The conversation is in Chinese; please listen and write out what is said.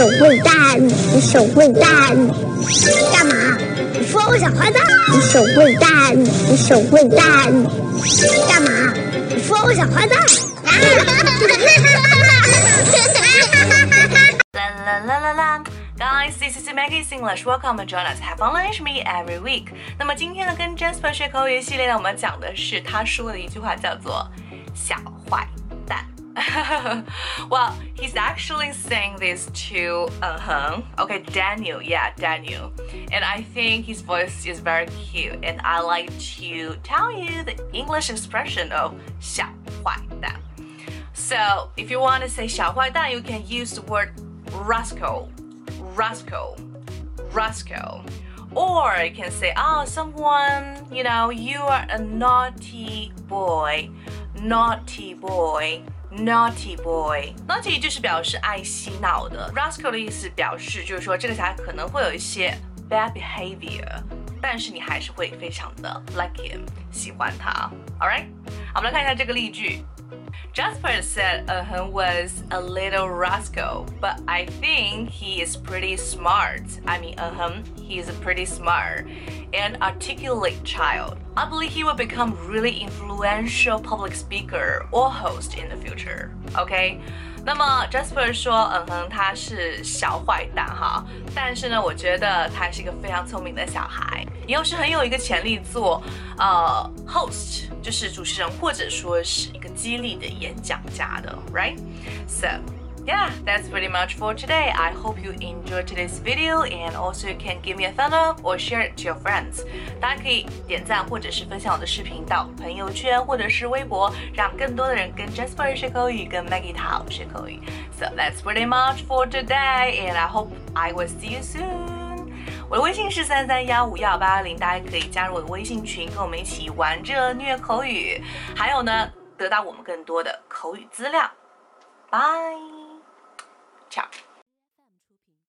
你手会蛋，干嘛？你说我小坏蛋？你手会蛋，你手会蛋，干嘛？你说我小坏蛋？啦啦啦啦啦！Guys, this is Maggie English. Welcome to join us. Have fun with me every week. 那么今天呢，跟 Jasper 学口语系列呢，我们讲的是他说的一句话，叫做“小坏蛋”。well, he's actually saying this to uh huh. Okay, Daniel. Yeah, Daniel. And I think his voice is very cute. And I like to tell you the English expression of 小坏蛋. So if you want to say 小坏蛋, you can use the word rascal, rascal, rascal. Or you can say, oh, someone, you know, you are a naughty boy, naughty boy. Naughty boy，naughty 就是表示爱嬉闹的，rascal 的意思表示就是说这个小孩可能会有一些 bad behavior，但是你还是会非常的 like him，喜欢他。Alright，我们来看一下这个例句。Jasper said Ehan was a little rascal, but I think he is pretty smart. I mean, Ehan, he is a pretty smart and articulate child. I believe he will become really influential public speaker or host in the future. Okay? 那么 Jasper 说，嗯哼，他是小坏蛋哈，但是呢，我觉得他是一个非常聪明的小孩，以后是很有一个潜力做呃 host，就是主持人或者说是一个激励的演讲家的，right？So yeah, that's pretty much for today. I hope you enjoyed today's video and also you can give me a thumb up or share it to your friends. 大家可以点赞或者是分享我的视频到朋友圈或者是微博，让更多的人跟 Jasper 学口语，跟 Maggie 好学口语。So that's pretty much for today, and I hope I will see you soon. 我的微信是三三幺五幺八零，大家可以加入我的微信群，跟我们一起玩着虐口语，还有呢，得到我们更多的口语资料。Bye. Tchau!